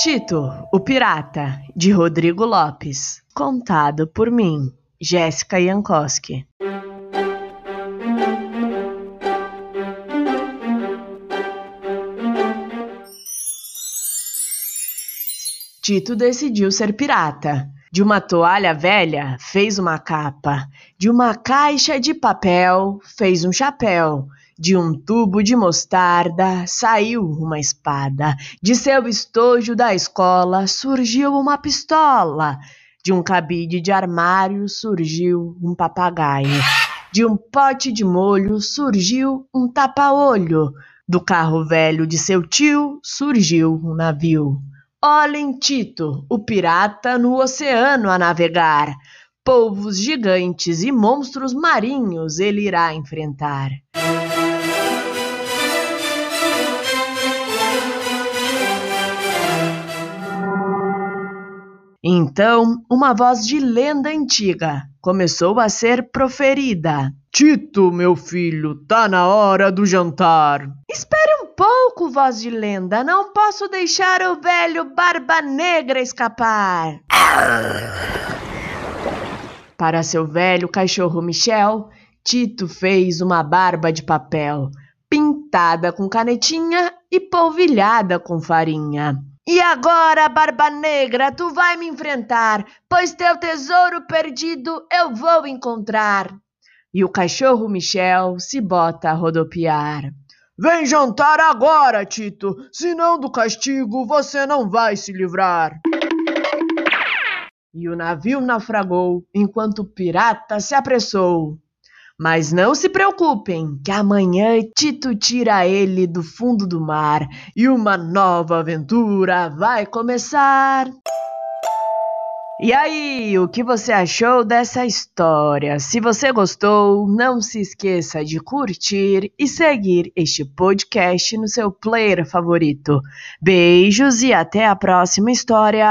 Tito, o Pirata, de Rodrigo Lopes. Contado por mim, Jéssica Jankowski. Tito decidiu ser pirata. De uma toalha velha, fez uma capa. De uma caixa de papel, fez um chapéu. De um tubo de mostarda saiu uma espada. De seu estojo da escola surgiu uma pistola. De um cabide de armário surgiu um papagaio. De um pote de molho surgiu um tapa-olho. Do carro velho de seu tio surgiu um navio. Olhem Tito, o pirata no oceano a navegar. Polvos gigantes e monstros marinhos ele irá enfrentar. Então, uma voz de lenda antiga começou a ser proferida. Tito, meu filho, tá na hora do jantar. Espere pouco, voz de lenda. Não posso deixar o velho Barba Negra escapar. Para seu velho cachorro Michel, Tito fez uma barba de papel, pintada com canetinha e polvilhada com farinha. E agora, Barba Negra, tu vai me enfrentar, pois teu tesouro perdido eu vou encontrar. E o cachorro Michel se bota a rodopiar. Vem jantar agora, Tito, senão do castigo você não vai se livrar. E o navio naufragou enquanto o pirata se apressou. Mas não se preocupem, que amanhã Tito tira ele do fundo do mar e uma nova aventura vai começar. E aí, o que você achou dessa história? Se você gostou, não se esqueça de curtir e seguir este podcast no seu player favorito. Beijos e até a próxima história!